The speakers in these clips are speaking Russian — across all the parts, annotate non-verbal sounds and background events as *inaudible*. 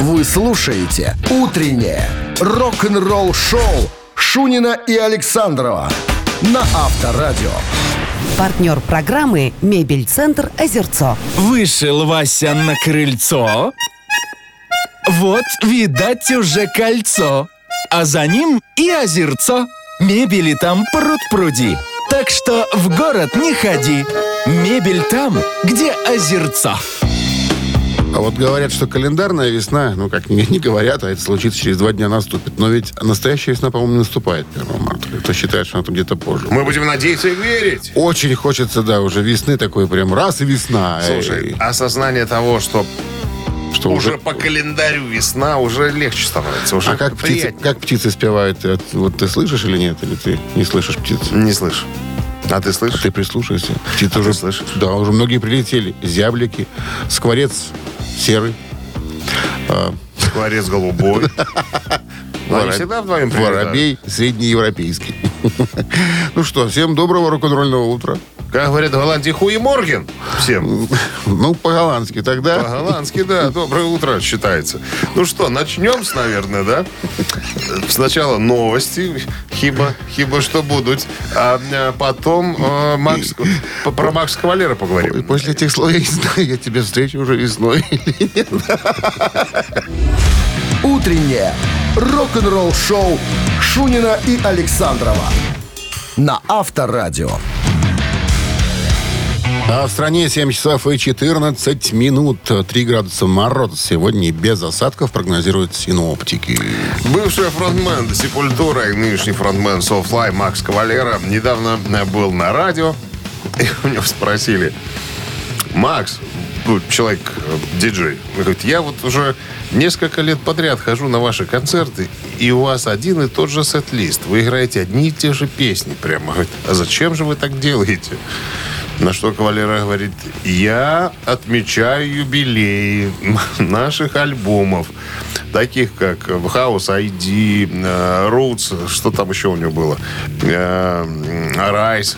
Вы слушаете «Утреннее рок-н-ролл-шоу» Шунина и Александрова на Авторадио. Партнер программы «Мебель-центр Озерцо». Вышел Вася на крыльцо. Вот, видать, уже кольцо. А за ним и озерцо. Мебели там пруд-пруди. Так что в город не ходи. Мебель там, где озерцо. А вот говорят, что календарная весна, ну как не, не говорят, а это случится через два дня наступит. Но ведь настоящая весна, по-моему, наступает 1 марта. Кто считает, что она там где-то позже. Мы будем надеяться и верить. Очень хочется, да, уже весны такой прям раз и весна. Слушай, Эй, осознание того, что что уже уже... по календарю весна, уже легче становится. Уже А как птицы, как птицы спевают? Ты- Вот ты слышишь или нет? Или ты не слышишь птиц? Не слышу. А ты А слышишь? ты прислушайся. Птицы А уже... ты слышишь? Да, уже многие прилетели. Зяблики, скворец серый. а, Скворец голубой. *laughs* Но они всегда вдвоем. Воробей среднеевропейский. *laughs* Ну что, всем доброго рок-н-ролльного утра. Как говорят в Голландии, хуи Морген всем. *laughs* Ну, по-голландски тогда. По-голландски, да. *laughs* Доброе утро считается. Ну что, начнем с, наверное, да? Сначала новости, хиба, хиба что будут. А а потом э, Макс, про Макса Кавалера И поговорим. после этих слов я не знаю, я тебя встречу уже весной *laughs* или нет. «Утреннее рок-н-ролл-шоу» Шунина и Александрова на Авторадио. А в стране 7 часов и 14 минут. 3 градуса мороза сегодня без осадков прогнозируют синоптики. Бывший фронтмен Сепультура и нынешний фронтмен Soulfly Макс Кавалера недавно э, был на радио, *laughs* и у него спросили, Макс, ну, человек, э, диджей, говорит, я вот уже несколько лет подряд хожу на ваши концерты, и у вас один и тот же сет-лист. Вы играете одни и те же песни прямо. Говорит, а зачем же вы так делаете? На что Кавалера говорит, я отмечаю юбилеи *laughs* наших альбомов, таких как House ID, э, Roots, что там еще у него было, э, Rise.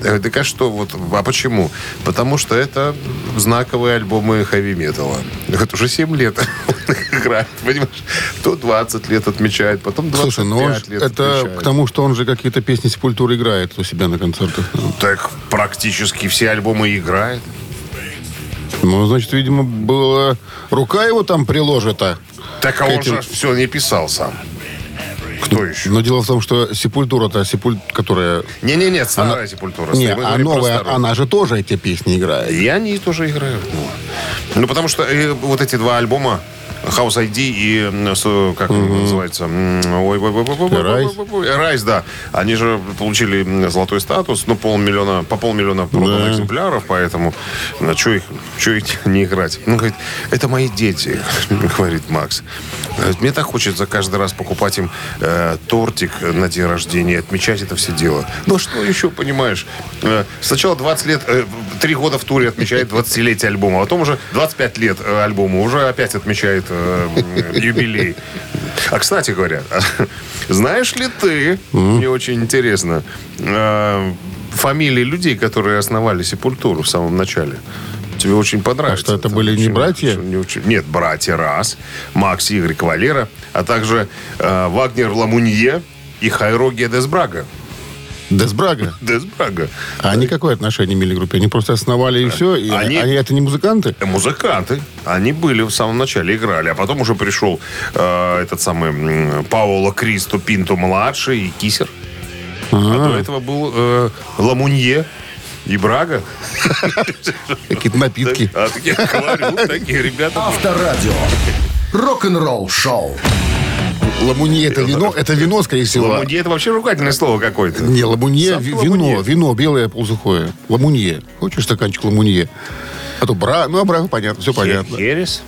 Говорю, Так а что, вот, а почему? Потому что это знаковые альбомы хэви-металла. Вот уже 7 лет он *laughs* играет, понимаешь? То 20 лет отмечает, потом 25 Слушай, ну он лет это отмечает. к тому, что он же какие-то песни Сепультуры играет у себя на концертах. Так практически все альбомы играет. Ну, значит, видимо, была рука его там приложена. Так а он этим- же все не писал сам. Кто еще? Но дело в том, что Сепультура-то, Сепуль... которая... Не-не-не, старая сепультура. Не, а новая, она же тоже эти песни играет. И они тоже играют. Ну, ну, потому что э, вот эти два альбома House ID и как он называется? Ой, Rise, да. Они же получили золотой статус, ну, полмиллиона, по полмиллиона проданных Да. экземпляров, поэтому на что их, чё их *laughs* не играть? Ну, говорит, это мои дети, *laughs* говорит Макс. Говорит, Мне так хочется каждый раз покупать им э, тортик на день рождения, отмечать это все дело. Ну, что еще, понимаешь? Э, сначала 20 лет, э, 3 года в туре отмечает 20-летие альбома, а потом уже 25 лет э, альбому, уже опять отмечает э, юбилей. А, кстати говоря, *laughs* знаешь ли ты, мне очень интересно, э, фамилии людей, которые основали Сепультуру в самом начале? Тебе очень понравится. А что, это были не очень- братья? не очень- Нет, братья раз. Макс Игорь Кавалера, а также э, Вагнер Ламунье и Хайро Десбрага. Десбрага. Десбрага. А они какое отношение имели к группе? Они просто основали и все? И, Они- они это не музыканты? Музыканты. Они были в самом начале, играли. А потом уже пришел э, этот самый м, Паоло Кристо Пинто младший и Кисер. А до этого был э, Ламунье и Брага. Какие-то напитки. А так я говорю, такие ребята. Авторадио. Рок-н-ролл-шоу. Ламунье это вино, это вино, скорее всего. Ламунье это вообще ругательное слово какое-то. Не, ламунье, вино, вино белое полусухое. Ламунье. Хочешь стаканчик ламунье? А то бра, ну, а бра, понятно, все понятно. Херес.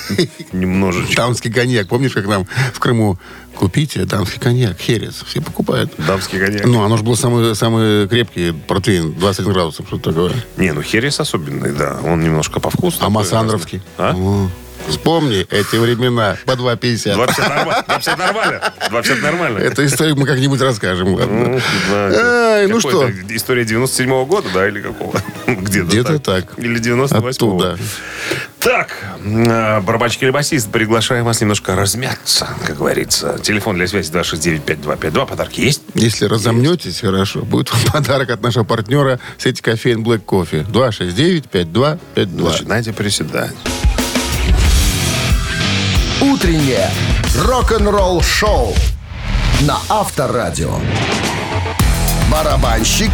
*laughs* Немножечко. Дамский коньяк. Помнишь, как нам в Крыму купите дамский коньяк, херес? Все покупают. Дамский коньяк. Ну, оно же было самый, самый крепкий протеин, 21 градусов, что-то такое. Не, ну Херес особенный, да. Он немножко по вкусу. А Массандровский? А? О, Вспомни эти времена по 2,50. 250 нормально. 250 нормально. 250 нормально. Эту историю мы как-нибудь расскажем. ладно. Ну Какой что? История 97-го года, да, или какого? *laughs* Где-то, Где-то так. Или 98-го. Оттуда. Так, э, барабанщик или басист, приглашаем вас немножко размяться, как говорится. Телефон для связи 269-5252. Подарки есть? Если разомнетесь, хорошо, будет вам *laughs* подарок от нашего партнера сети кофеин Black Coffee. 269-5252. Начинайте приседать. Утреннее рок-н-ролл-шоу на Авторадио. Барабанщик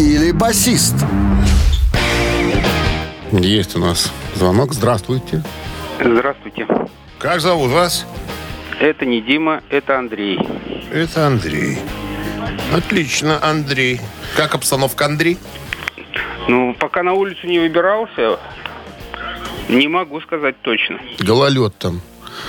или басист? Есть у нас звонок. Здравствуйте. Здравствуйте. Как зовут вас? Это не Дима, это Андрей. Это Андрей. Отлично, Андрей. Как обстановка, Андрей? Ну, пока на улицу не выбирался, не могу сказать точно. Гололед там.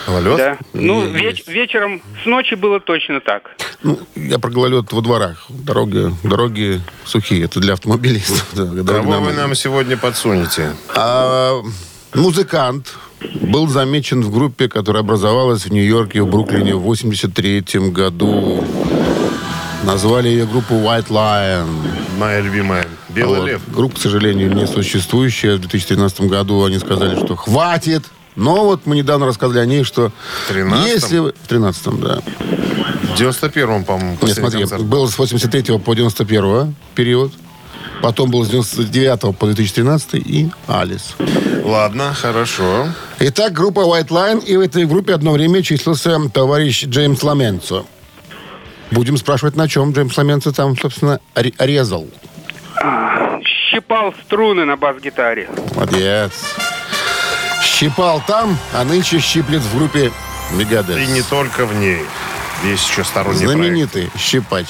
Гололед? Да. Ну, веч- вечером с ночи было точно так. Ну, я про гололед во дворах. Дороги, дороги сухие. Это для автомобилистов. *laughs* Да, Кого вы нам сегодня подсунете? А, музыкант был замечен в группе, которая образовалась в Нью-Йорке, в Бруклине в 83 году. Назвали ее группу White Lion. Моя любимая. Белый Вот. лев. Группа, к сожалению, не существующая. В 2013 году они сказали, что хватит. Но вот мы недавно рассказали о ней, что В 13-м? если... В 13 да. В 91-м, по-моему, Нет, смотри, концерт. был с 83 по 91 период. Потом был с 99 по 2013 и Алис. Ладно, хорошо. Итак, группа White Line, и в этой группе одно время числился товарищ Джеймс Ламенцо. Будем спрашивать, на чем Джеймс Ламенцо там, собственно, ре- резал. Щипал струны на бас-гитаре. Молодец. Щипал там, а нынче щиплет в группе Мегадес. И не только в ней. Есть еще сторонний проект. Знаменитый щипач.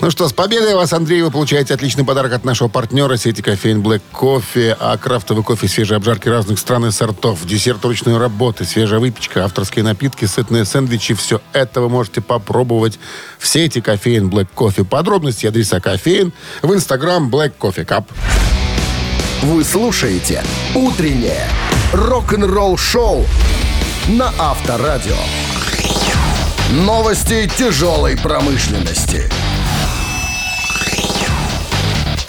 Ну что, с победой вас, Андрей, вы получаете отличный подарок от нашего партнера сети кофеин Black Кофе, а крафтовый кофе, свежие обжарки разных стран и сортов, десерт ручной работы, свежая выпечка, авторские напитки, сытные сэндвичи. Все это вы можете попробовать в сети кофеин Black Кофе. Подробности адреса кофеин в инстаграм Black Coffee Cup. Вы слушаете «Утреннее рок-н-ролл-шоу» на Авторадио. Новости тяжелой промышленности.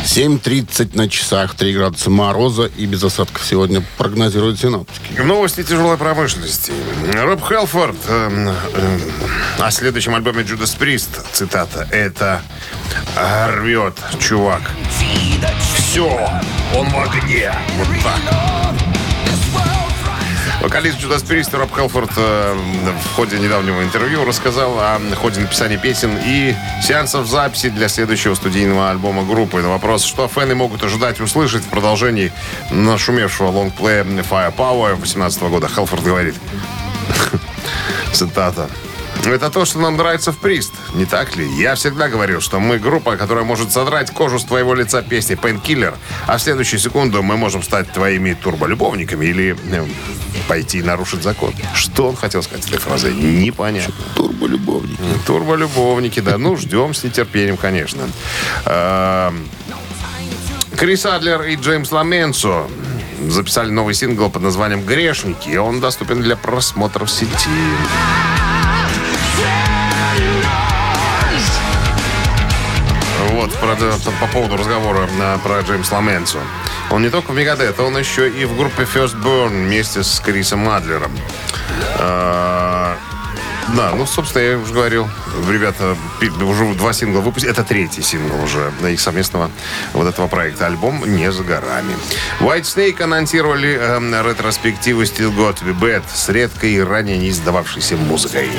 7.30 на часах, 3 градуса мороза и без осадков сегодня прогнозируют синоптики. Новости тяжелой промышленности. Роб Хелфорд эм, эм, о следующем альбоме Judas Priest, цитата, это рвет, чувак. Все, он в огне. Вот так. Вокалист Judas Priest Роб Хелфорд э, в ходе недавнего интервью рассказал о ходе написания песен и сеансов записи для следующего студийного альбома группы. На вопрос, что фэны могут ожидать услышать в продолжении нашумевшего лонгплея Firepower 2018 года, Хелфорд говорит, *laughs* цитата, это то, что нам нравится в Прист, не так ли? Я всегда говорил, что мы группа, которая может содрать кожу с твоего лица песни Painkiller, а в следующую секунду мы можем стать твоими турболюбовниками или э, пойти и нарушить закон. Что он хотел сказать этой фразой? Непонятно. Турболюбовник. Турболюбовники, да. Ну, ждем с нетерпением, конечно. Эм, Крис Адлер и Джеймс Ламенцо записали новый сингл под названием «Грешники». и Он доступен для просмотра в сети. Вот, правда, по поводу разговора а, про Джеймс Ламенцо. Он не только в Мегадет, он еще и в группе First Burn вместе с Крисом Адлером. А, да, ну, собственно, я уже говорил, ребята уже два сингла выпустили. Это третий сингл уже на их совместного вот этого проекта. Альбом не за горами. White Snake анонсировали эм, ретроспективу Still Got To Be Bad с редкой и ранее не издававшейся музыкой.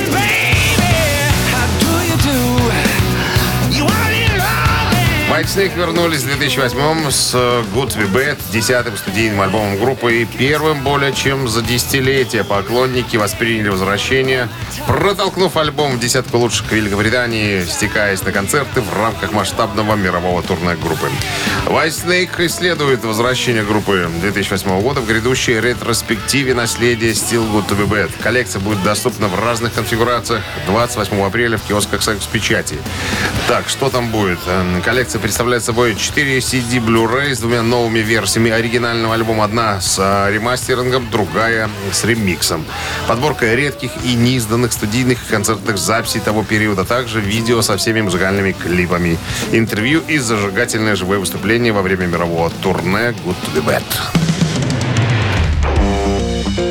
Snake вернулись в 2008 с э, Good Be Bad, десятым студийным альбомом группы и первым более чем за десятилетие поклонники восприняли возвращение, протолкнув альбом в десятку лучших Великобритании, стекаясь на концерты в рамках масштабного мирового турне группы. White Snake исследует возвращение группы 2008 года в грядущей ретроспективе наследия Still Good to Be Bad. Коллекция будет доступна в разных конфигурациях 28 апреля в киосках «Секс Печати». Так, что там будет? Коллекция представляет собой 4 CD Blu-ray с двумя новыми версиями оригинального альбома. Одна с а, ремастерингом, другая с ремиксом. Подборка редких и неизданных студийных и концертных записей того периода. а Также видео со всеми музыкальными клипами. Интервью и зажигательное живое выступление во время мирового турне Good to be Bad.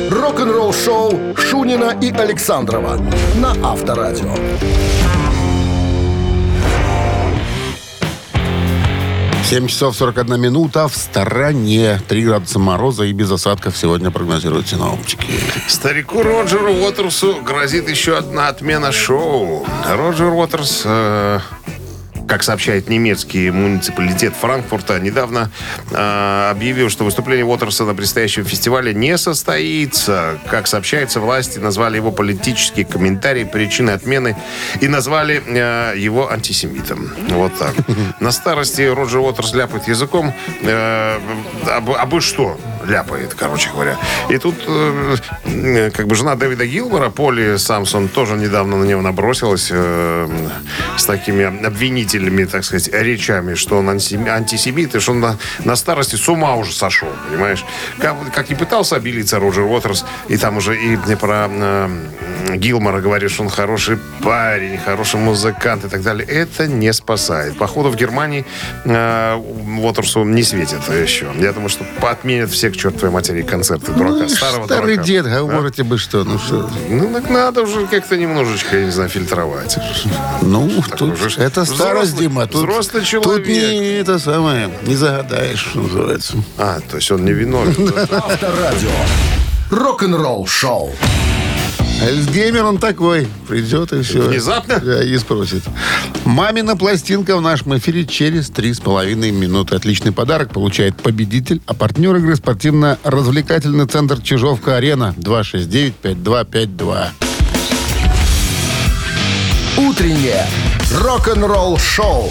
Рок-н-ролл шоу Шунина и Александрова на Авторадио. 7 часов 41 минута в стороне. 3 градуса мороза и без осадков сегодня прогнозируют синоптики. Старику Роджеру Уотерсу грозит еще одна отмена шоу. Роджер Уотерс, э, как сообщает немецкий муниципалитет Франкфурта, недавно э, объявил, что выступление Уотерса на предстоящем фестивале не состоится. Как сообщается, власти назвали его политические комментарии причиной отмены и назвали э, его антисемитом. Вот так. *laughs* На старости Роджер Уотерс ляпает языком. Э, абы, абы что ляпает, короче говоря. И тут э, как бы жена Дэвида Гилмора, Поли Самсон, тоже недавно на него набросилась э, с такими обвинительными, так сказать, речами, что он анти- антисемит, и что он на, на старости с ума уже сошел, понимаешь? Как, как не пытался обелиться Роджер Уотерс, и там уже и не про э, Гилмора говорит, что он хороший парень, хороший музыкант и так далее. Это не спасает. Походу в Германии э, Уотерсу не светит еще. Я думаю, что отменят все к чертовой матери концерты дурака. Ну, старого старый дурака. дед, говорите бы что. Ну, что? Ну, так надо уже как-то немножечко, я не знаю, фильтровать. Ну, тут уже это старость, взрослый- Дима. Тут, взрослый Тут человек. не это самое, не загадаешь, что называется. А, то есть он не виновен. *laughs* Авторадио. Рок-н-ролл шоу. Альцгеймер он такой. Придет и все. Внезапно? Да, и спросит. Мамина пластинка в нашем эфире через три с половиной минуты. Отличный подарок получает победитель. А партнер игры спортивно-развлекательный центр Чижовка-Арена. 269-5252. Утреннее рок-н-ролл шоу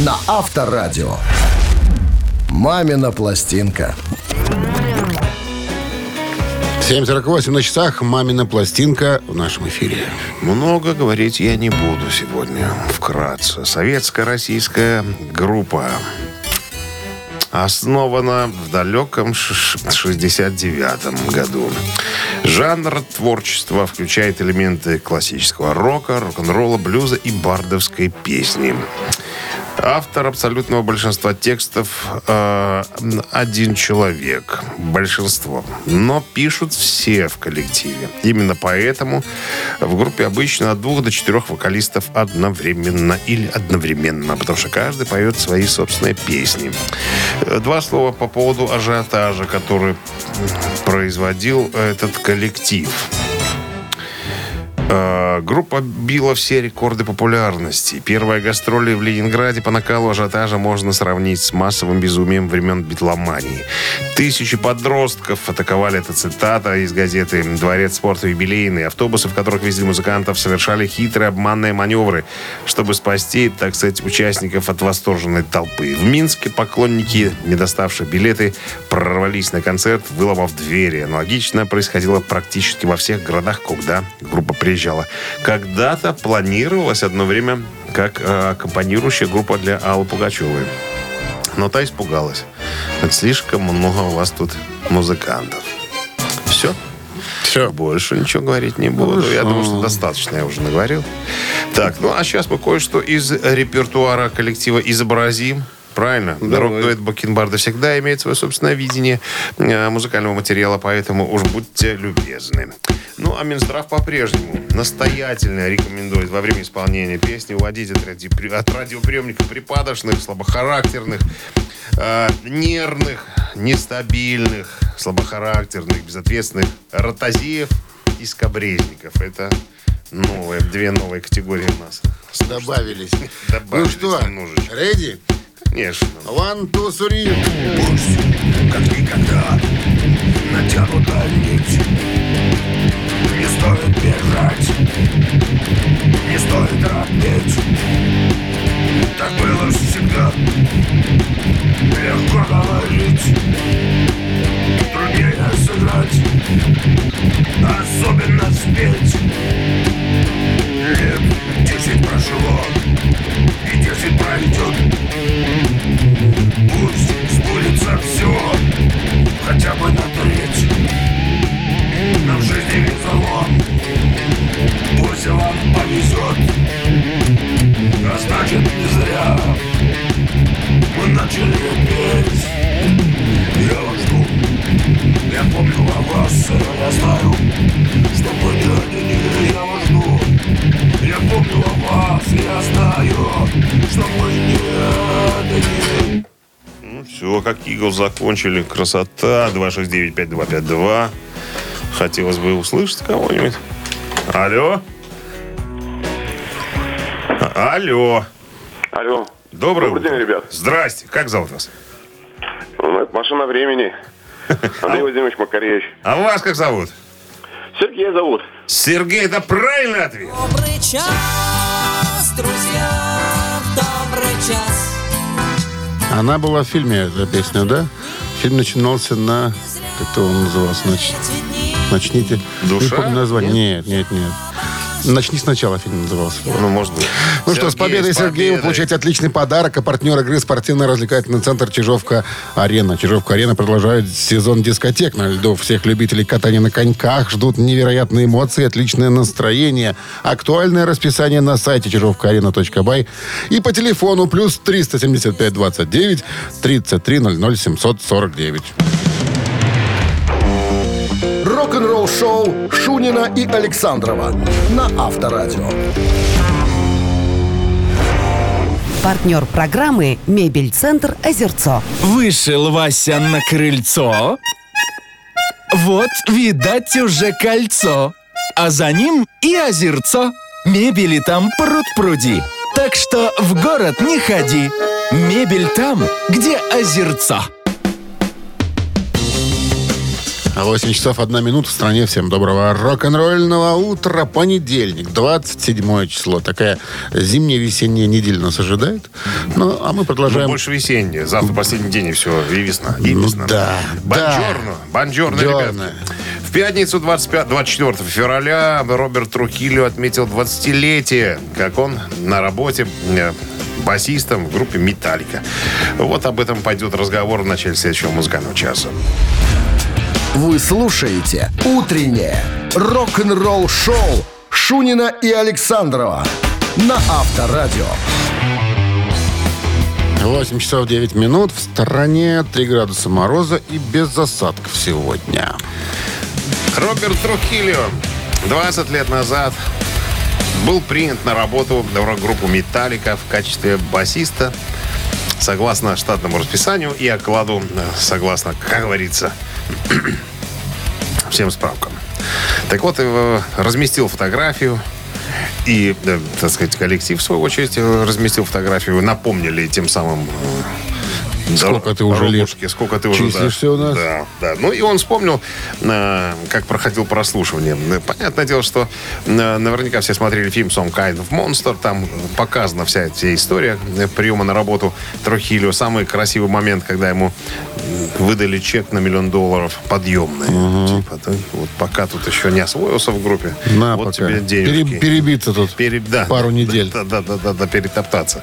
на Авторадио. Мамина пластинка. 7.48 на часах. Мамина пластинка в нашем эфире. Много говорить я не буду сегодня. Вкратце. Советская российская группа основана в далеком 69 году. Жанр творчества включает элементы классического рока, рок-н-ролла, блюза и бардовской песни. Автор абсолютного большинства текстов э, один человек. Большинство. Но пишут все в коллективе. Именно поэтому в группе обычно от двух до четырех вокалистов одновременно или одновременно, потому что каждый поет свои собственные песни. Э, Два слова по поводу ажиотажа, который производил этот коллектив. Э, Группа била все рекорды популярности. Первые гастроли в Ленинграде по накалу ажиотажа можно сравнить с массовым безумием времен битломании. Тысячи подростков атаковали, это цитата из газеты «Дворец спорта юбилейный». Автобусы, в которых везли музыкантов, совершали хитрые обманные маневры, чтобы спасти, так сказать, участников от восторженной толпы. В Минске поклонники, не доставшие билеты, прорвались на концерт, выломав двери. Аналогично происходило практически во всех городах, куда группа приезжала. Когда-то планировалось одно время как э, аккомпанирующая группа для Аллы Пугачевой. Но та испугалась. Слишком много у вас тут музыкантов. Все? Все. Больше ничего говорить не буду. я думаю, что достаточно я уже наговорил. Так, ну а сейчас мы кое-что из репертуара коллектива изобразим. Правильно? Рок-дуэт Бакенбарда всегда имеет свое собственное видение э, музыкального материала, поэтому уж будьте любезны. Ну, а Минздрав по-прежнему настоятельно рекомендует во время исполнения песни уводить от, ради- от радиоприемников припадочных, слабохарактерных, э, нервных, нестабильных, слабохарактерных, безответственных ротозеев и скобрезников. Это новые, две новые категории у нас. Добавились. Ну Добавились что, немножечко. ready? Конечно. One, two, three. как никогда натянута нить. Не стоит бежать, не стоит робеть. Так было всегда. Легко говорить, труднее сыграть, особенно спеть. Лет десять прожило И десять пройдет. Пусть сбудется все Хотя бы на треть. Нам жизни везло Пусть вам повезет А значит не зря. Игл закончили. Красота. 269-5252. Хотелось бы услышать кого-нибудь. Алло? Алло. Алло. Добрый утро. день, ребят. Здрасте. Как зовут вас? Ну, это машина времени. *laughs* Андрей Владимирович Макаревич. А вас как зовут? Сергей зовут. Сергей, это правильный ответ. Добрый час, друзья, добрый час. Она была в фильме, эта песня, да? Фильм начинался на... Как-то он назывался? Нач... Начните. Душа? Не помню название. Нет, нет, нет. Начни сначала фильм назывался. Ну, может быть. Ну что, с победой, Сергей, вы получаете отличный подарок. А партнер игры спортивно-развлекательный центр Чижовка-Арена. Чижовка-Арена продолжает сезон дискотек на льду. Всех любителей катания на коньках ждут невероятные эмоции, отличное настроение. Актуальное расписание на сайте чижовкаарена.бай и по телефону плюс 375 29 33 00 749. Рок-н-ролл шоу Шунина и Александрова на Авторадио. Партнер программы «Мебель-центр Озерцо». Вышел Вася на крыльцо. Вот, видать, уже кольцо. А за ним и озерцо. Мебели там пруд-пруди. Так что в город не ходи. Мебель там, где озерцо. 8 часов 1 минута в стране. Всем доброго рок-н-ролльного утра. Понедельник, 27 число. Такая зимняя весенняя неделя нас ожидает. Ну, а мы Ну, продолжаем. больше весеннее. Завтра последний день, и все. И весна. И Ну весна. да, Бонжорно. Бонжорно, Бонжорно. ребята. В пятницу 25, 24 февраля Роберт Трухилио отметил 20-летие, как он на работе э, басистом в группе «Металлика». Вот об этом пойдет разговор в начале следующего музыкального часа. Вы слушаете «Утреннее рок-н-ролл-шоу» Шунина и Александрова на Авторадио. 8 часов 9 минут. В стороне 3 градуса мороза и без осадков сегодня. Роберт Трухилио 20 лет назад был принят на работу в рок-группу «Металлика» в качестве басиста согласно штатному расписанию и окладу, э, согласно, как говорится, всем справкам. Так вот, э, разместил фотографию и, э, так сказать, коллектив, в свою очередь, разместил фотографию, напомнили тем самым Сколько дор- ты уже лет сколько ты уже да. числишься у нас? Да, да. Ну и он вспомнил, э, как проходил прослушивание. Э, Понятное дело, что э, наверняка все смотрели фильм «Some Kind of Monster». Там показана вся эта история приема на работу Трохилио. Самый красивый момент, когда ему выдали чек на миллион долларов подъемный. Типа, да, вот пока тут еще не освоился в группе, На, вот пока. тебе. Пере- перебиться тут Пере- да, пару недель. Да, да, да, да, да, перетоптаться.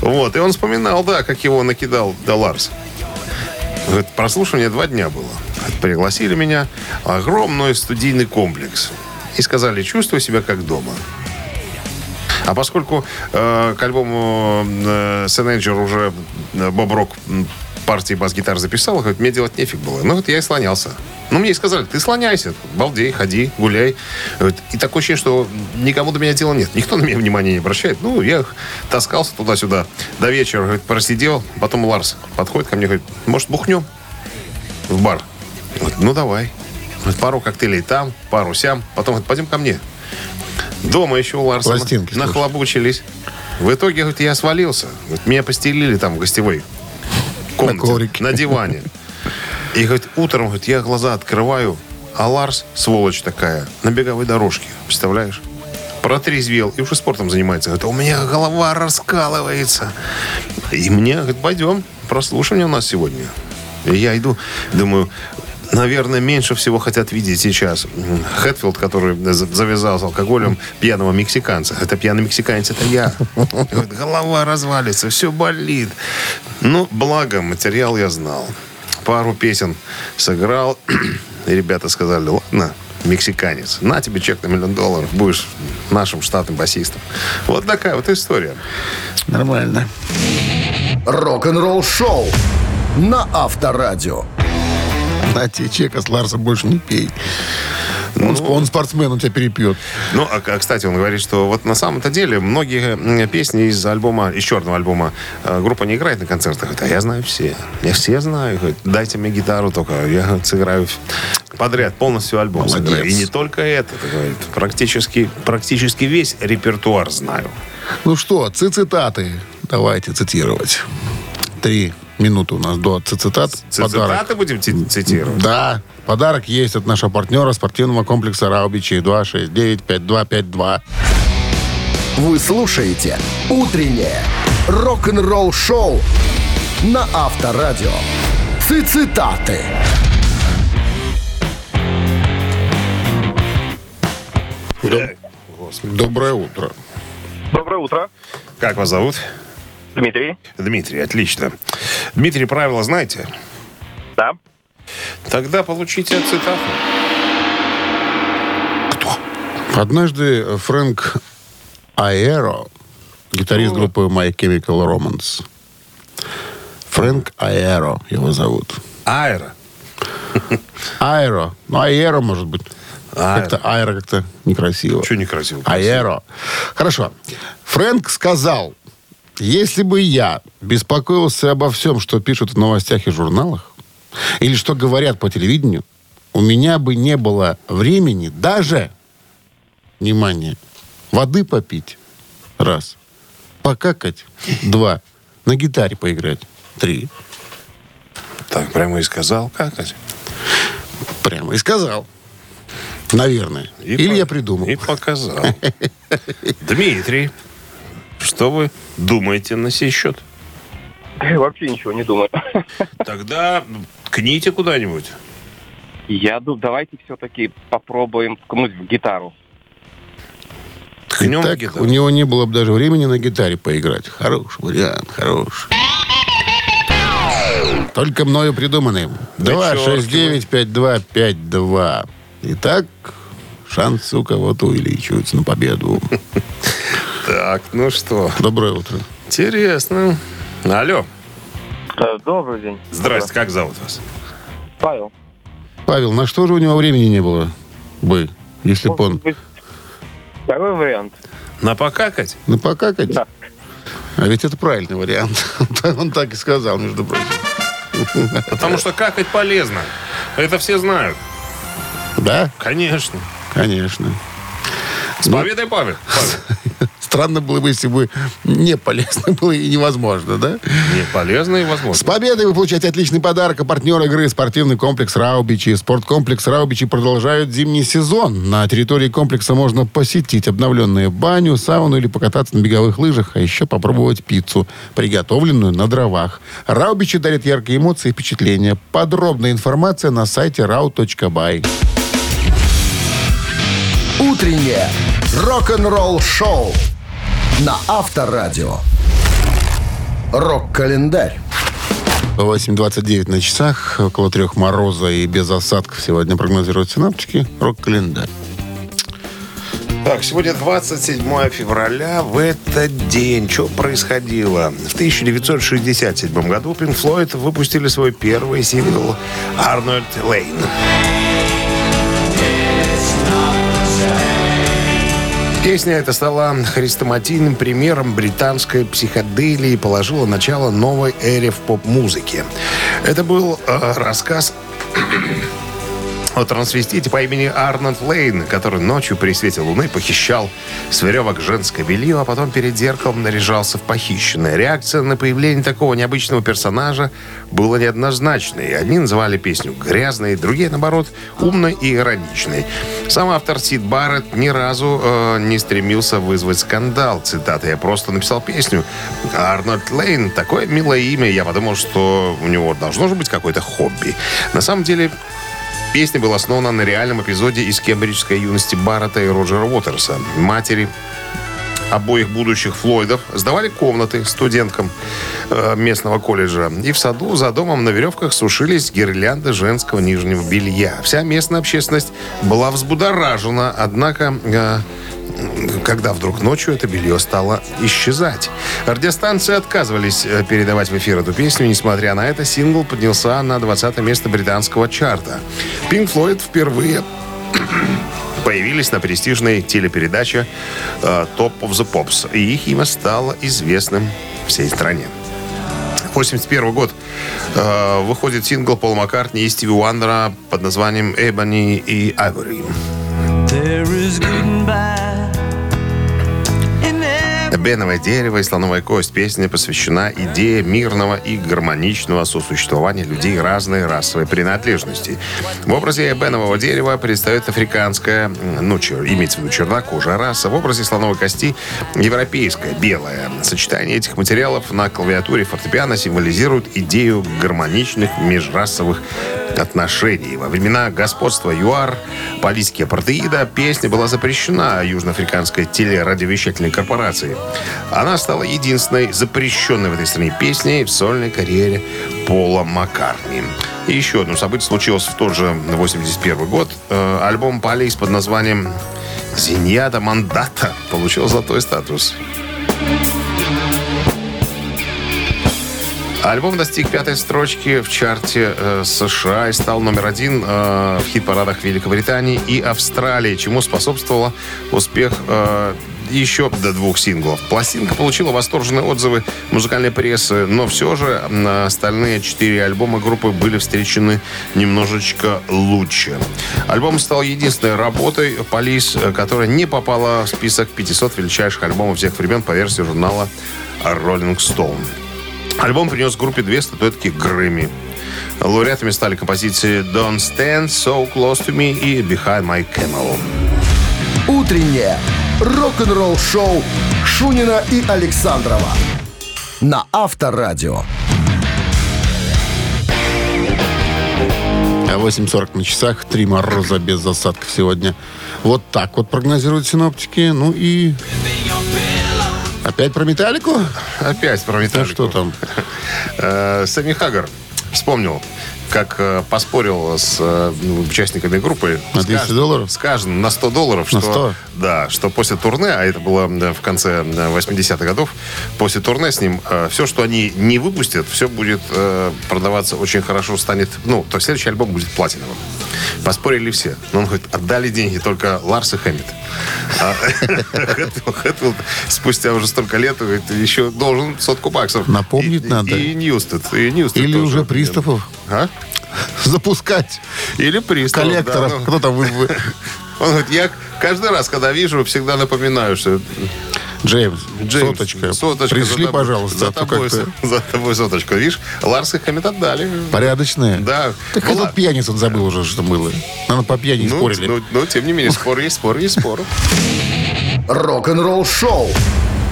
Вот. И он вспоминал, да, как его накидал да Ларс. Говорит, прослушивание два дня было. Пригласили меня. Огромный студийный комплекс. И сказали, чувствую себя как дома. А поскольку э, к альбому э, Сененджер уже э, Боб Рок м, партии бас-гитар записал, говорит, мне делать нефиг было. Ну вот я и слонялся. Ну мне и сказали, ты слоняйся, балдей, ходи, гуляй. Говорит, И такое ощущение, что никому до меня дела нет. Никто на меня внимания не обращает. Ну, я таскался туда-сюда до вечера, говорит, просидел. Потом Ларс подходит ко мне, говорит, может, бухнем в бар? Говорит, ну, давай. Говорит, пару коктейлей там, пару сям. Потом говорит, пойдем ко мне. Дома еще у Пластинки слушай. нахлобучились. В итоге, говорит, я свалился. Говорит, меня постелили там в гостевой комнате, коврике. на диване. И, говорит, утром, говорит, я глаза открываю, а Ларс, сволочь такая, на беговой дорожке. Представляешь? Протрезвел и уже спортом занимается. Говорит, «А у меня голова раскалывается. И мне, говорит, пойдем, прослушивание у нас сегодня. И я иду, думаю, наверное, меньше всего хотят видеть сейчас Хэтфилд, который за- завязал с алкоголем пьяного мексиканца. Это пьяный мексиканец, это я. Голова развалится, все болит. Ну, благо, материал я знал. Пару песен сыграл, и ребята сказали, ладно, мексиканец, на тебе чек на миллион долларов, будешь нашим штатным басистом. Вот такая вот история. Нормально. Рок-н-ролл шоу на Авторадио. На тебе чека с Ларса больше не пей. Ну, Он Он спортсмен, он тебя перепьет. Ну, а, к- кстати, он говорит, что вот на самом-то деле многие песни из альбома, из черного альбома, э, группа не играет на концертах. Говорит, а я знаю все. Я все знаю. Говорит, дайте мне гитару только. Я говорит, сыграю подряд, полностью альбом Молодец. сыграю. И не только это. Говорит, практически, практически весь репертуар знаю. Ну что, цитаты. Давайте цитировать. Три минуты у нас до цитат. Цитаты будем ци- цитировать? Да. Подарок есть от нашего партнера спортивного комплекса Раубичи 269-5252. Вы слушаете «Утреннее рок-н-ролл-шоу» на Авторадио. Цитаты. Доброе утро. Доброе утро. Как вас зовут? Дмитрий. Дмитрий, отлично. Дмитрий, правила знаете? Да. Тогда получите цитату. Однажды Фрэнк Аэро, гитарист группы My Chemical Romance. Фрэнк Аэро его зовут. Аэро. Аэро. Ну, Аэро, может быть. Аэро. Как-то Аэро как-то некрасиво. Что некрасиво? Аэро. Хорошо. Фрэнк сказал, если бы я беспокоился обо всем, что пишут в новостях и журналах, или что говорят по телевидению, у меня бы не было времени даже, внимание, воды попить, раз, покакать, два, на гитаре поиграть, три. Так прямо и сказал. Как это? Прямо и сказал. Наверное. И Или по- я придумал. И показал. *laughs* Дмитрий, что вы думаете на сей счет? Вообще ничего не думаю. *laughs* Тогда ткните куда-нибудь. Я думаю, давайте все-таки попробуем ткнуть в гитару. Ткнем Так, гитару. у него не было бы даже времени на гитаре поиграть. Хороший вариант, хороший. Только мною придуманный. 269-5252. Итак, шанс у кого-то увеличивается на победу. *laughs* Так, ну что, Доброе утро. интересно. Алло, Добрый день. здрасте, как зовут вас? Павел. Павел, на что же у него времени не было бы, если бы он... Второй вариант. На покакать? Ну, покакать? Да. А ведь это правильный вариант. *laughs* Он так и сказал, между прочим. Потому что какать полезно. Это все знают. Да, Конечно. конечно. С победой, Павел. Павел. *laughs* Странно было бы, если бы не полезно *laughs* было и невозможно, да? Не, полезно и С возможно. победой вы получаете отличный подарок. А партнер игры спортивный комплекс Раубичи. Спорткомплекс Раубичи продолжают зимний сезон. На территории комплекса можно посетить обновленную баню, сауну или покататься на беговых лыжах, а еще попробовать пиццу, приготовленную на дровах. Раубичи дарит яркие эмоции и впечатления. Подробная информация на сайте rau.by. «Утреннее рок-н-ролл-шоу» на Авторадио. Рок-календарь. 8.29 на часах, около трех мороза и без осадков сегодня прогнозируют синаптики. Рок-календарь. Так, сегодня 27 февраля. В этот день что происходило? В 1967 году Pink Floyd выпустили свой первый сингл «Арнольд Лейн». Песня эта стала хрестоматийным примером британской психоделии и положила начало новой эре в поп-музыке. Это был э, рассказ о трансвестите по имени Арнольд Лейн, который ночью при свете луны похищал с веревок женское белье, а потом перед зеркалом наряжался в похищенное. Реакция на появление такого необычного персонажа была неоднозначной. Одни называли песню грязной, другие, наоборот, умной и ироничной. Сам автор Сид Барретт ни разу э, не стремился вызвать скандал. Цитата «Я просто написал песню». А Арнольд Лейн – такое милое имя. Я подумал, что у него должно же быть какое-то хобби. На самом деле, Песня была основана на реальном эпизоде из кембриджской юности Баррета и Роджера Уотерса. Матери обоих будущих Флойдов сдавали комнаты студенткам э, местного колледжа. И в саду за домом на веревках сушились гирлянды женского нижнего белья. Вся местная общественность была взбудоражена, однако... э, когда вдруг ночью это белье стало исчезать. Радиостанции отказывались э, передавать в эфир эту песню. Несмотря на это, сингл поднялся на 20 место британского чарта. Pink Floyd впервые появились на престижной телепередаче э, Top of the Pops. И их имя стало известным всей стране. 81 год э, выходит сингл Пол Маккартни и Стиви Уандера под названием «Эбони и Айвори». Беновое дерево и слоновая кость. Песня посвящена идее мирного и гармоничного сосуществования людей разной расовой принадлежности. В образе бенового дерева предстает африканская, ну, чер, имеется в виду чернокожая раса. В образе слоновой кости европейская, белая. Сочетание этих материалов на клавиатуре фортепиано символизирует идею гармоничных межрасовых отношений. Во времена господства ЮАР, политики апартеида, песня была запрещена Южноафриканской телерадиовещательной корпорацией. Она стала единственной запрещенной в этой стране песней в сольной карьере Пола Маккартни. И еще одно событие случилось в тот же 81 год. Э, альбом «Полис» под названием «Зиньята Мандата» получил золотой статус. Альбом достиг пятой строчки в чарте э, США и стал номер один э, в хит-парадах Великобритании и Австралии, чему способствовало успех э, еще до двух синглов. Пластинка получила восторженные отзывы музыкальной прессы, но все же остальные четыре альбома группы были встречены немножечко лучше. Альбом стал единственной работой Полис, которая не попала в список 500 величайших альбомов всех времен по версии журнала Rolling Stone. Альбом принес группе две статуэтки Грэмми. Лауреатами стали композиции Don't Stand So Close to Me и Behind My Camel. Утреннее рок-н-ролл-шоу Шунина и Александрова на Авторадио. А 8.40 на часах, три мороза без засадков сегодня. Вот так вот прогнозируют синоптики. Ну и опять про металлику? Опять про Металлику. что там? Э, Сэмми Хаггар вспомнил, как э, поспорил с э, ну, участниками группы. На С 200 каждым- долларов? С каждым на 100 долларов. На что, 100? Да, что после турне, а это было да, в конце да, 80-х годов, после турне с ним все, что они не выпустят, все будет э, продаваться очень хорошо, станет, ну, то есть следующий альбом будет платиновым. Поспорили все. Но он говорит, отдали деньги только Ларс и Хэммет. А *laughs* Хэтфилд- спустя уже столько лет говорит, еще должен сотку баксов. Напомнить И- надо. И Ньюстед. И Ньюстед Или уже приставов А? запускать. Или приставов. Коллекторов. да, ну. Кто там? Он говорит, я каждый раз, когда вижу, всегда напоминаю, что Джеймс, Джеймс, соточка. соточка Пришли, за пожалуйста. За а то тобой, как-то за тобой соточку. Видишь, Ларс и Хэммит отдали. Порядочные. Да. Так Была- этот пьяниц он забыл уже, что было. Наверное, по пьяни Ну, спорили. ну, ну, тем не менее, спор есть спор, есть спор. Рок-н-ролл-шоу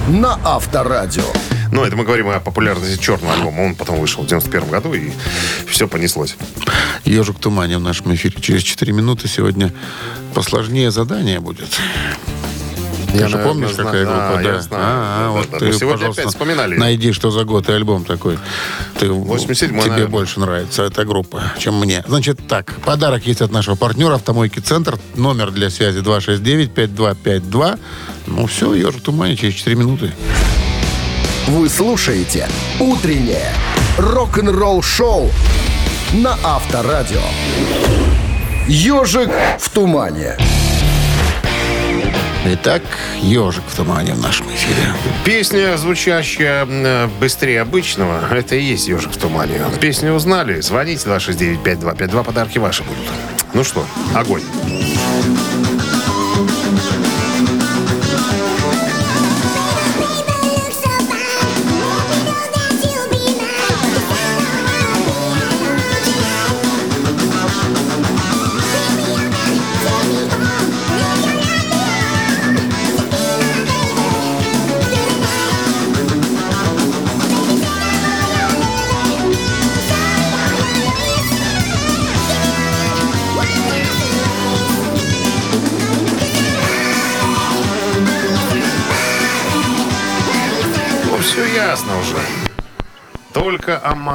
на Авторадио. Ну, это мы говорим о популярности черного альбома. Он потом вышел в 91 году, и все понеслось. Ежик в тумане в нашем эфире. Через 4 минуты сегодня посложнее задание будет. Ты же наверное, помнишь, знаю. какая группа? я Да, знаю. А, а, Да, вот да, да. ты, Мы сегодня опять вспоминали. Найди, что за год и альбом такой. Ты, 87-й, тебе наверное. больше нравится эта группа, чем мне. Значит так, подарок есть от нашего партнера «Автомойки Центр». Номер для связи 269-5252. Ну все, ежик в тумане через 4 минуты. Вы слушаете «Утреннее рок-н-ролл-шоу» на Авторадио. «Ежик в тумане». Итак, ежик в тумане в нашем эфире. Песня, звучащая быстрее обычного, это и есть «Ежик в тумане». Песню узнали? Звоните 269-5252, подарки ваши будут. Ну что, огонь.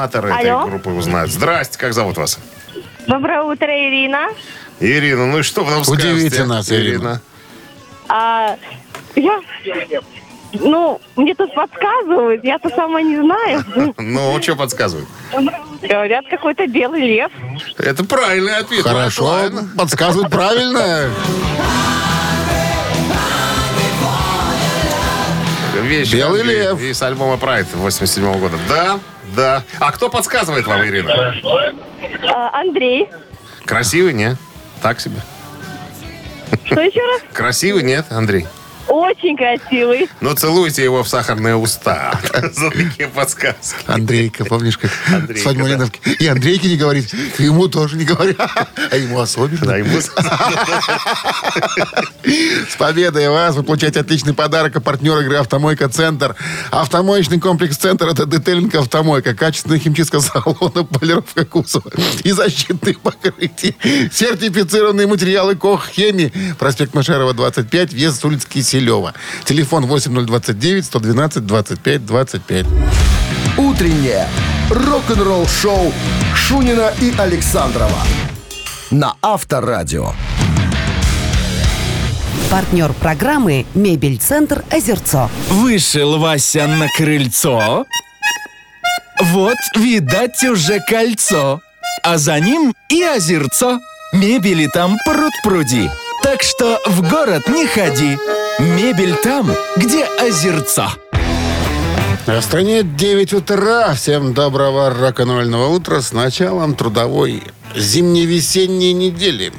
координатор этой Алло. группы узнает. Здрасте, как зовут вас? Доброе утро, Ирина. Ирина, ну и что вы нам скажете? Удивите нас, Ирина. А, я... Ну, мне тут подсказывают, я-то сама не знаю. *laughs* Ну, что подсказывает? Говорят, какой-то белый лев. Это правильный ответ. Хорошо, Правильно. подсказывают правильно. Вещь. Белый лев. И с альбома Прайд 87 года. Да? Да. А кто подсказывает вам, Ирина? А, Андрей. Красивый, не? Так себе. Что еще раз? Красивый, нет, Андрей? Очень красивый. Ну, целуйте его в сахарные уста *laughs* за такие подсказки. Андрейка, помнишь, как *laughs* Андрейка, свадьба да. И Андрейке не говорит, ему тоже не говорят, *laughs* а ему особенно. Да, ему... С победой вас! Вы получаете отличный подарок от партнера игры «Автомойка Центр». Автомоечный комплекс «Центр» — это детейлинг «Автомойка», качественная химчистка салона, полировка кузова и защитные покрытия. Сертифицированные материалы «Кох Хеми». Проспект Машерова, 25, въезд с улицы Киселева. Телефон 8029 112 25 25. Утреннее рок-н-ролл-шоу Шунина и Александрова на Авторадио. Партнер программы «Мебель-центр Озерцо». Вышел Вася на крыльцо. Вот, видать, уже кольцо. А за ним и озерцо. Мебели там пруд-пруди. Так что в город не ходи. Мебель там, где озерцо. А В стране 9 утра. Всем доброго рок-н-ролльного утра с началом трудовой зимне-весенней недели.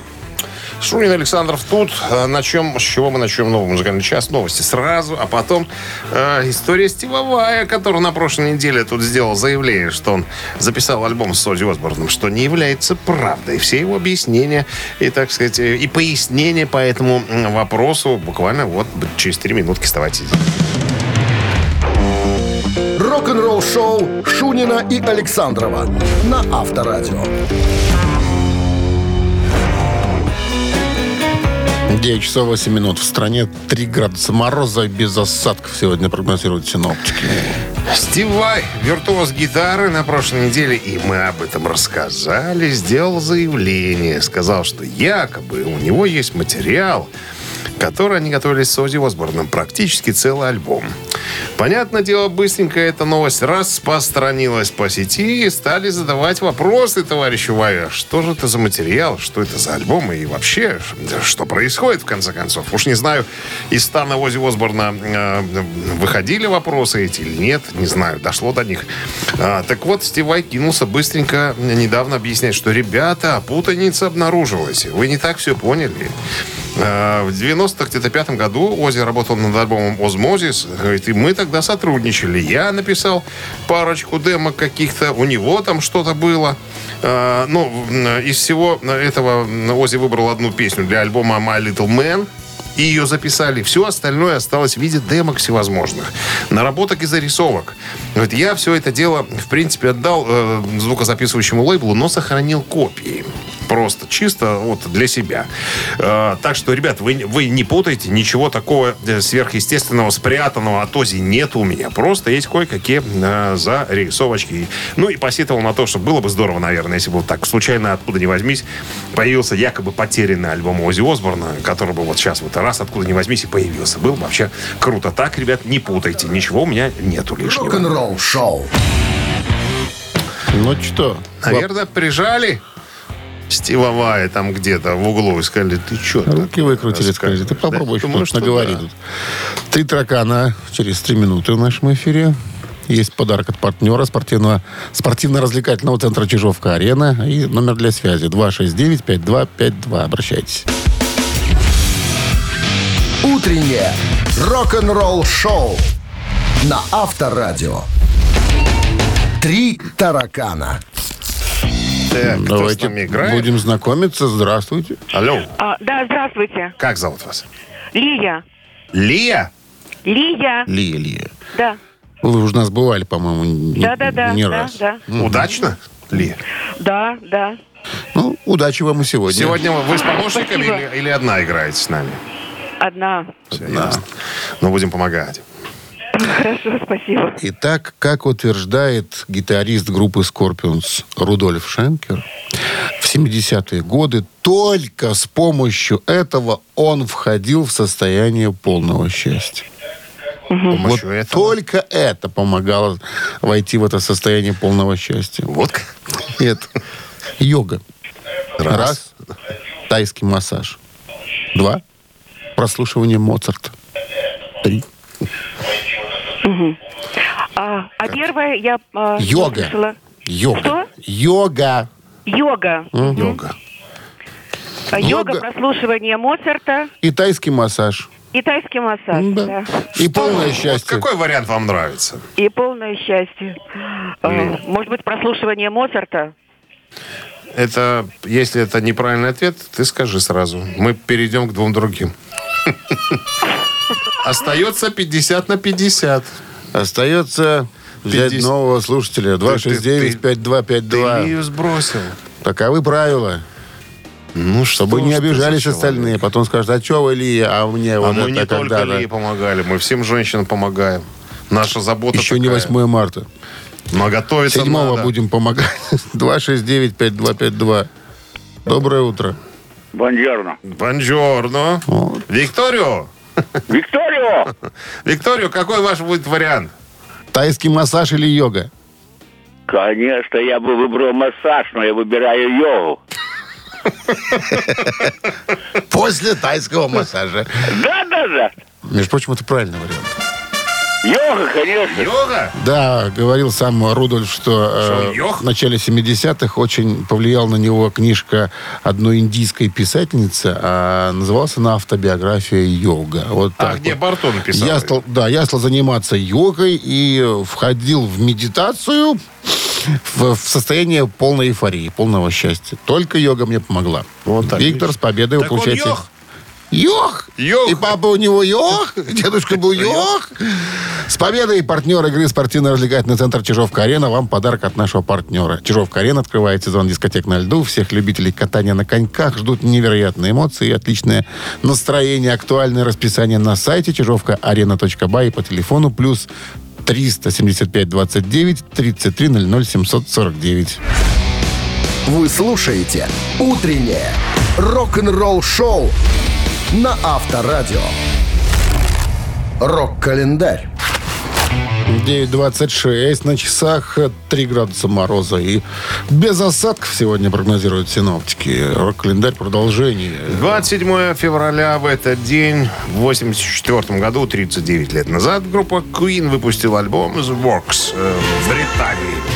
Шунин Александров тут. А На чем, с чего мы начнем новый музыкальный час? Новости сразу, а потом э, история Стивовая, который на прошлой неделе тут сделал заявление, что он записал альбом с Ози Осборном, что не является правдой. Все его объяснения и, так сказать, э, и пояснения по этому вопросу буквально вот через три минутки вставайте. Рок-н-ролл-шоу Шунина и Александрова на Авторадио. 9 часов 8 минут. В стране 3 градуса мороза без осадков сегодня прогнозируют синоптики. Стив Вай, виртуоз гитары на прошлой неделе, и мы об этом рассказали, сделал заявление. Сказал, что якобы у него есть материал, который они готовили с Ози Осборном. Практически целый альбом. Понятное дело, быстренько эта новость распространилась по сети и стали задавать вопросы товарищу Ваю. Что же это за материал? Что это за альбом? И вообще, что происходит в конце концов? Уж не знаю, из стана Ози Осборна э, выходили вопросы эти или нет. Не знаю, дошло до них. А, так вот, Стив Вай кинулся быстренько недавно объяснять, что, ребята, путаница обнаружилась. Вы не так все поняли. А, В 90-х, где-то пятом году Ози работал над альбомом «Озмозис». Говорит, и мы тогда сотрудничали. Я написал парочку демок каких-то, у него там что-то было. А, Ну, из всего этого Ози выбрал одну песню для альбома «My Little Man». И ее записали. Все остальное осталось в виде демок всевозможных. Наработок и зарисовок. Говорит, я все это дело, в принципе, отдал э, звукозаписывающему лейблу, но сохранил копии. Просто чисто вот для себя. Э, так что, ребят, вы, вы не путайте, ничего такого э, сверхъестественного, спрятанного от Ози нет у меня. Просто есть кое-какие э, зарисовочки. Ну и посетовал на то, что было бы здорово, наверное, если бы вот так случайно откуда ни возьмись появился якобы потерянный альбом Ози Осборна, который бы вот сейчас вот раз откуда ни возьмись и появился. Было бы вообще круто. Так, ребят, не путайте. Ничего у меня нету лишнего. Рок-н-ролл-шоу. Ну что, Наверное, прижали Стива Вая там где-то в углу и сказали, ты что? руки выкрутили, сказали. Ты попробуй что-то наговори тут. Три таракана через три минуты в нашем эфире. Есть подарок от партнера спортивного, спортивно-развлекательного центра «Чижовка-арена» и номер для связи 269-5252. Обращайтесь. Утреннее рок-н-ролл-шоу на Авторадио. Три таракана. Так, кто с Давайте нами играет? будем знакомиться. Здравствуйте. Алло, А, да, здравствуйте. как зовут вас? Лия. Лия? Лия. Лия, Лия. Да. Вы уже нас бывали, по-моему, не, Да, да, да. не да, раз. Да. Удачно? Лия? Да, да. Ну, удачи вам и сегодня. Сегодня вы с помощниками Спасибо. или, или одна играете с нами? Одна. Все, ясно. Ну, будем помогать. Хорошо, спасибо. Итак, как утверждает гитарист группы Scorpions Рудольф Шенкер, в 70-е годы только с помощью этого он входил в состояние полного счастья. Помощью Вот этого. только это помогало войти в это состояние полного счастья. Вот как? Нет. Йога. Раз. Раз. Тайский массаж. Два. Прослушивание Моцарта. Три. Мгм. А, а первое я а, Йога. слышала. Йога. Что? Йога. Йога. Йога. А, Йога, Йога. прослушивание Моцарта И тайский массаж. и тайский массаж. Да. да. И полное Вот счастье. какой вариант вам нравится? И полное счастье. А, Ну. может быть, прослушивание Моцарта? Это, если это неправильный ответ, ты скажи сразу. Мы перейдем к двум другим. *laughs* Остается 50 на 50. Остается взять 50. нового слушателя. 269-5252. Ты ее сбросил. Таковы правила. Ну, Чтобы что не обижались остальные. Потом скажут, а что вы, Лия, а мне А вот мы это не только когда-то?» Лии помогали, мы всем женщинам помогаем. Наша забота Еще не такая. 8 марта. Но готовиться Седьмого надо. будем помогать. *laughs* 269-5252. Доброе утро. Бонжорно. Бонжорно. Вот. Викторио. Викторио! *laughs* Викторио, какой ваш будет вариант? Тайский массаж или йога? Конечно, я бы выбрал массаж, но я выбираю йогу. *laughs* После тайского массажа. Да-да-да. Между прочим, это правильный вариант. Йога, конечно. Йога? Да, говорил сам Рудольф, что, э, Что йог? в начале 70-х очень повлияла на него книжка одной индийской писательницы, а называлась она «Автобиография йога». Вот А где вот. Барто написал? Я стал, да, я стал заниматься йогой и входил в медитацию в, в состояние полной эйфории, полного счастья. Только йога мне помогла. Вот так, Виктор, с победой Так вы он йог? Йох! Йох. И папа у него йох, дедушка был йох. С победой партнер игры спортивно-развлекательный центр Чижовка-Арена. Вам подарок от нашего партнера. Чижовка-Арена открывает сезон дискотек на льду. Всех любителей катания на коньках ждут невероятные эмоции и отличное настроение. Актуальное расписание на сайте чижовка-арена.бай и по телефону плюс 375 29 33 00 749. Вы слушаете «Утреннее рок-н-ролл-шоу» на Авторадио. Рок-календарь. 9.26 на часах, 3 градуса мороза и без осадков сегодня прогнозируют синоптики. Рок-календарь продолжение. 27 февраля в этот день, в 84 году, 39 лет назад, группа Queen выпустила альбом The Works э, в Британии.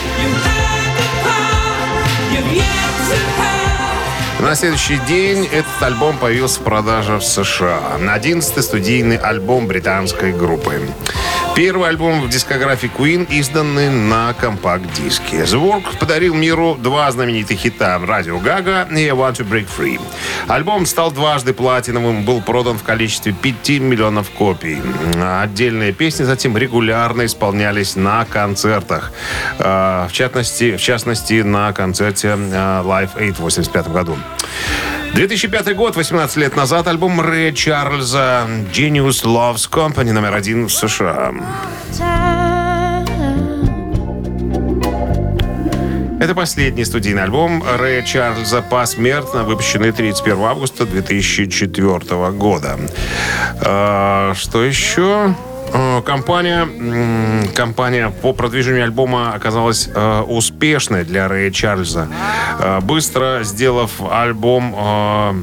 На следующий день этот альбом появился в продаже в США. 11-й студийный альбом британской группы. Первый альбом в дискографии Queen, изданный на компакт-диске. Work подарил миру два знаменитых хита «Radio Gaga» и «I Want to Break Free». Альбом стал дважды платиновым, был продан в количестве 5 миллионов копий. Отдельные песни затем регулярно исполнялись на концертах. Э, В частности, в частности на концерте э, Live 8 в 85 году. 2005 год, 18 лет назад, альбом Рэя Чарльза «Genius Loves Company» номер один в США. Это последний студийный альбом Рэя Чарльза посмертно, выпущенный 31 августа 2004 года. А, Что еще? Э, Компания, компания по продвижению альбома оказалась э, успешной для Рэя Чарльза. Э, быстро сделав альбом э,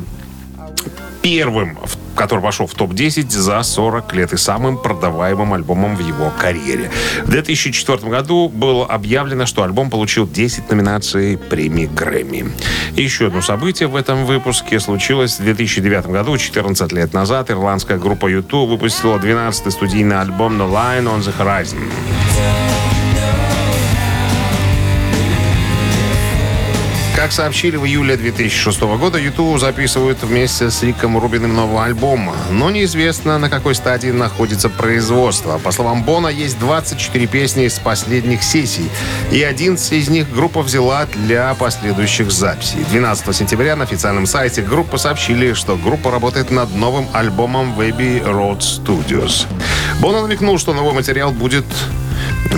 первым, в- который вошел в топ-10 за 40 лет и самым продаваемым альбомом в его карьере. В 2004 году было объявлено, что альбом получил 10 номинаций премии Грэмми. И еще одно событие в этом выпуске случилось в 2009 году, 14 лет назад. Ирландская группа U2 выпустила 12-й студийный альбом The Line on the Horizon. Как сообщили в июле 2006 года, YouTube записывают вместе с Риком Рубиным новый альбом. Но неизвестно, на какой стадии находится производство. По словам Бона, есть 24 песни из последних сессий. И 11 из них группа взяла для последующих записей. 12 сентября на официальном сайте группы сообщили, что группа работает над новым альбомом в Abbey Road Studios. Бон намекнул, что новый материал будет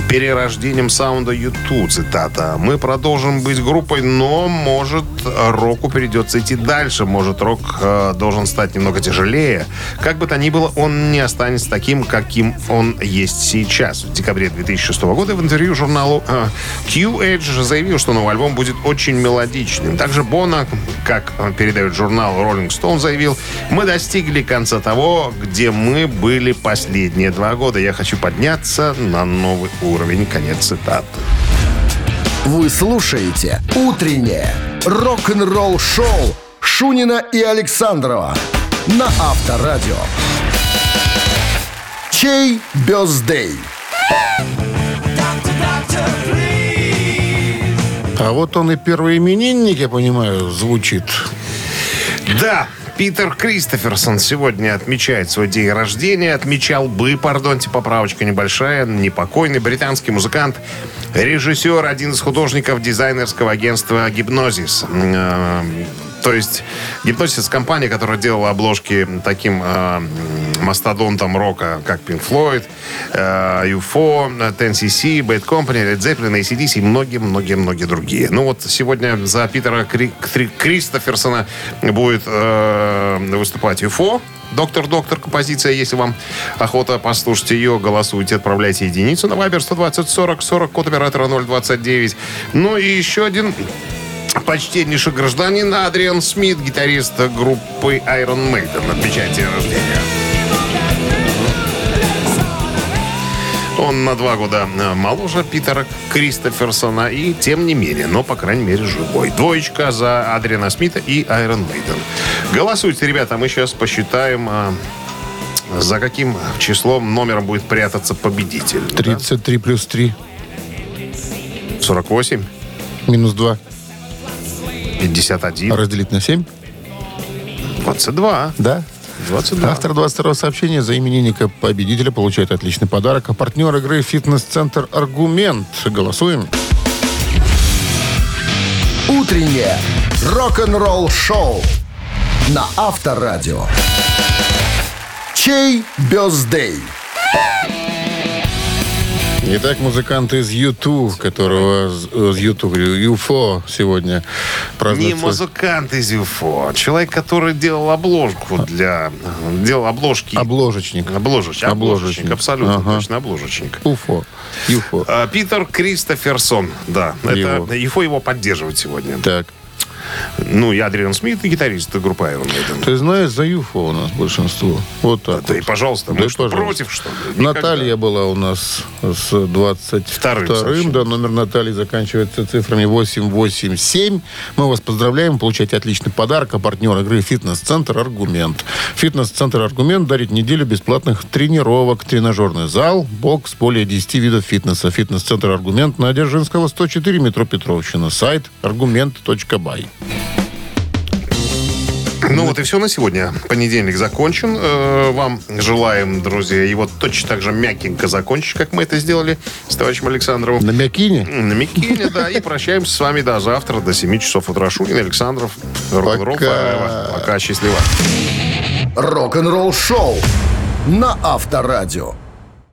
перерождением саунда YouTube, цитата. «Мы продолжим быть группой, но, может, року придется идти дальше. Может, рок э, должен стать немного тяжелее. Как бы то ни было, он не останется таким, каким он есть сейчас». В декабре 2006 года в интервью журналу э, Q-Edge заявил, что новый альбом будет очень мелодичным. Также Бона, как передает журнал Rolling Stone, заявил, «Мы достигли конца того, где мы были последние два года. Я хочу подняться на новый уровень». Конец цитаты. Вы слушаете «Утреннее рок-н-ролл-шоу» Шунина и Александрова на Авторадио. Чей бездей? А вот он и первый именинник, я понимаю, звучит. Да, Питер Кристоферсон сегодня отмечает свой день рождения. Отмечал бы, пардонте, поправочка небольшая, непокойный британский музыкант, режиссер, один из художников дизайнерского агентства «Гипнозис». То есть «Гипнозис» — компания, которая делала обложки таким э, мастодонтам рока, как Pink Floyd, э, UFO, 10cc, Bad Company, Led Zeppelin, ACDC и многие-многие-многие другие. Ну вот сегодня за Питера Кри- Кри- Кристоферсона будет э, выступать UFO, Доктор, доктор, композиция. Если вам охота послушать ее, голосуйте, отправляйте единицу на Viber 120 40 40, код оператора 029. Ну и еще один почтеннейший гражданин Адриан Смит, гитарист группы Iron Maiden, отмечает день рождения. Он на два года э, моложе Питера Кристоферсона и, тем не менее, но, по крайней мере, живой. Двоечка за Адриана Смита и Iron Maiden. Голосуйте, ребята, мы сейчас посчитаем, э, за каким числом номером будет прятаться победитель. Да? 33 плюс 3 48, минус 2 51, разделить на 7. 22. Да? 22. Автор 22 сообщения за именинника победителя получает отличный подарок. А партнер игры «Фитнес-центр Аргумент». Голосуем. Утреннее рок-н-ролл-шоу на Авторадио. Чей бездей? Итак, музыкант из YouTube, которого из YouTube, UFO сегодня Не празднует... свой- музыкант из ЮФО, а человек, который делал обложку для... Делал обложки. Обложечник. Обложечник. Обложечник. Обложечник, абсолютно Ага. точно, обложечник. UFO. UFO. А, Питер Кристоферсон, да. Его. Это ЮФО его поддерживает сегодня. Так. Ну, и Адриан Смит, и гитарист группы Iron Maiden. Ты знаешь, за UFO у нас большинство. Вот так Да вот. и, пожалуйста, мы Да и что, пожалуйста. против, что ли? Никогда. Наталья была у нас с 22-м. сообщением. Да, номер Натальи заканчивается цифрами 887. Мы вас поздравляем. Получаете отличный подарок. А партнер игры «Фитнес-центр Аргумент». «Фитнес-центр Аргумент» дарит неделю бесплатных тренировок. Тренажерный зал, бокс, более 10 видов фитнеса. «Фитнес-центр Аргумент» на Дзержинского, 104, метро Петровщина. Сайт аргумент.бай. Ну вот и все на сегодня. Понедельник закончен. Э, Вам желаем, друзья, его точно так же мягенько закончить, как мы это сделали с товарищем Александровым. На Мякине? На Микине, да. И прощаемся с вами до завтра, до 7 часов утра. Шунин, Александров. Рок-н-ролл Пока. Пока, счастливо. Рок-н-ролл-шоу на Авторадио.